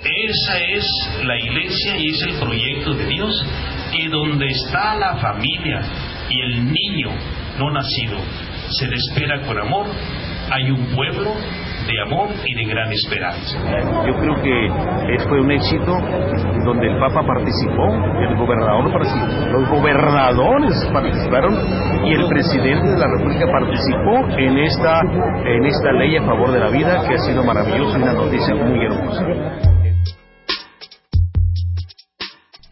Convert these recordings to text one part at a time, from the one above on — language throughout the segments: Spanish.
Esa es la iglesia y es el proyecto de Dios, que donde está la familia y el niño no nacido se le espera con amor, hay un pueblo de amor y de gran esperanza. Yo creo que fue un éxito donde el Papa participó, el gobernador participó, los gobernadores participaron y el presidente de la República participó en esta, en esta ley a favor de la vida que ha sido maravillosa y una noticia muy hermosa.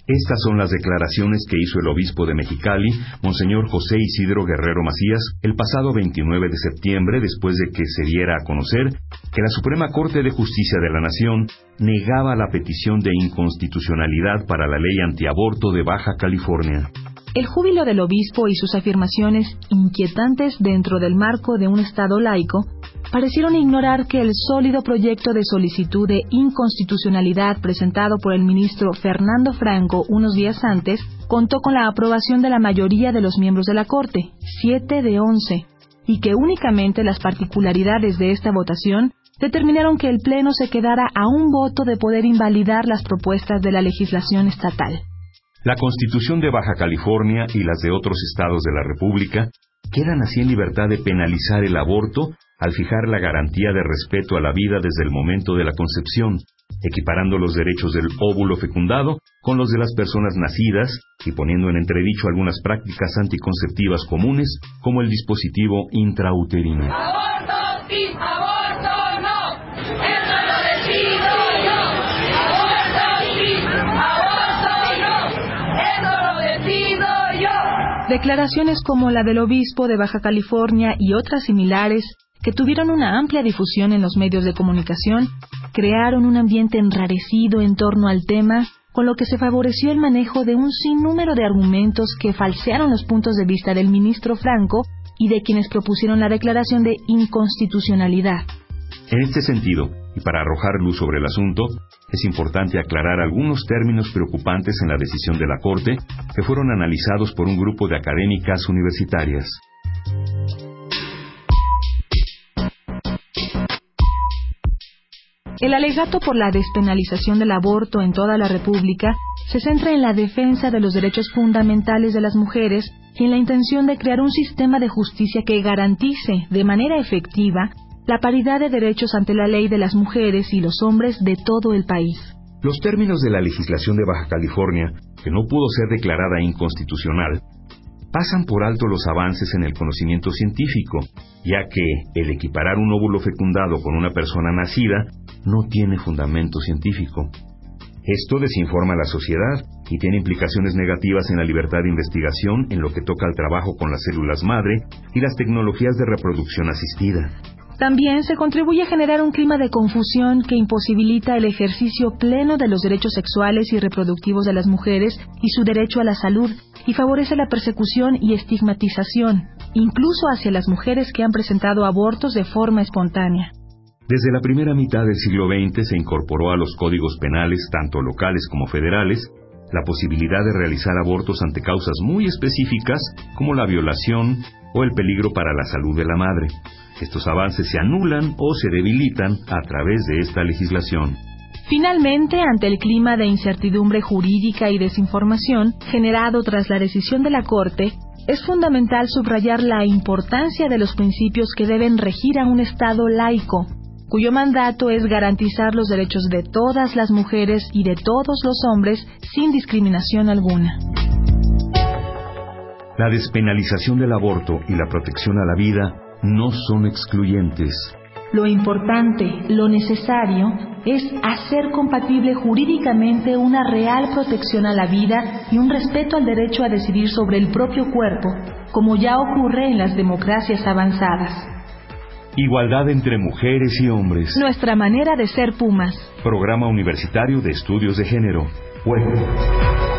Estas son las declaraciones que hizo el obispo de Mexicali, Monseñor José Isidro Guerrero Macías, el pasado 29 de septiembre, después de que se diera a conocer que la Suprema Corte de Justicia de la Nación negaba la petición de inconstitucionalidad para la ley antiaborto de Baja California. El júbilo del obispo y sus afirmaciones inquietantes dentro del marco de un Estado laico parecieron ignorar que el sólido proyecto de solicitud de inconstitucionalidad presentado por el ministro Fernando Franco unos días antes contó con la aprobación de la mayoría de los miembros de la Corte, siete de once, y que únicamente las particularidades de esta votación determinaron que el Pleno se quedara a un voto de poder invalidar las propuestas de la legislación estatal. La Constitución de Baja California y las de otros estados de la República quedan así en libertad de penalizar el aborto al fijar la garantía de respeto a la vida desde el momento de la concepción, equiparando los derechos del óvulo fecundado con los de las personas nacidas y poniendo en entredicho algunas prácticas anticonceptivas comunes como el dispositivo intrauterino. ¡Aborto! ¡Sí! ¡Aborto! ¡No! ¡Eso lo decido yo! ¡Aborto! ¡Sí! ¡Aborto! ¡No! ¡Eso lo decido yo! Declaraciones como la del obispo de Baja California y otras similares que tuvieron una amplia difusión en los medios de comunicación, crearon un ambiente enrarecido en torno al tema, con lo que se favoreció el manejo de un sinnúmero de argumentos que falsearon los puntos de vista del ministro Franco y de quienes propusieron la declaración de inconstitucionalidad. En este sentido, y para arrojar luz sobre el asunto, es importante aclarar algunos términos preocupantes en la decisión de la Corte que fueron analizados por un grupo de académicas universitarias. El alegato por la despenalización del aborto en toda la República se centra en la defensa de los derechos fundamentales de las mujeres y en la intención de crear un sistema de justicia que garantice de manera efectiva la paridad de derechos ante la ley de las mujeres y los hombres de todo el país. Los términos de la legislación de Baja California, que no pudo ser declarada inconstitucional, pasan por alto los avances en el conocimiento científico, ya que el equiparar un óvulo fecundado con una persona nacida no tiene fundamento científico. Esto desinforma a la sociedad y tiene implicaciones negativas en la libertad de investigación en lo que toca al trabajo con las células madre y las tecnologías de reproducción asistida. También se contribuye a generar un clima de confusión que imposibilita el ejercicio pleno de los derechos sexuales y reproductivos de las mujeres y su derecho a la salud, y favorece la persecución y estigmatización, incluso hacia las mujeres que han presentado abortos de forma espontánea. Desde la primera mitad del siglo XX se incorporó a los códigos penales, tanto locales como federales, la posibilidad de realizar abortos ante causas muy específicas como la violación o el peligro para la salud de la madre. Estos avances se anulan o se debilitan a través de esta legislación. Finalmente, ante el clima de incertidumbre jurídica y desinformación generado tras la decisión de la Corte, es fundamental subrayar la importancia de los principios que deben regir a un Estado laico, cuyo mandato es garantizar los derechos de todas las mujeres y de todos los hombres sin discriminación alguna. La despenalización del aborto y la protección a la vida no son excluyentes. Lo importante, lo necesario, es hacer compatible jurídicamente una real protección a la vida y un respeto al derecho a decidir sobre el propio cuerpo, como ya ocurre en las democracias avanzadas. Igualdad entre mujeres y hombres. Nuestra manera de ser Pumas. Programa Universitario de Estudios de Género. Web.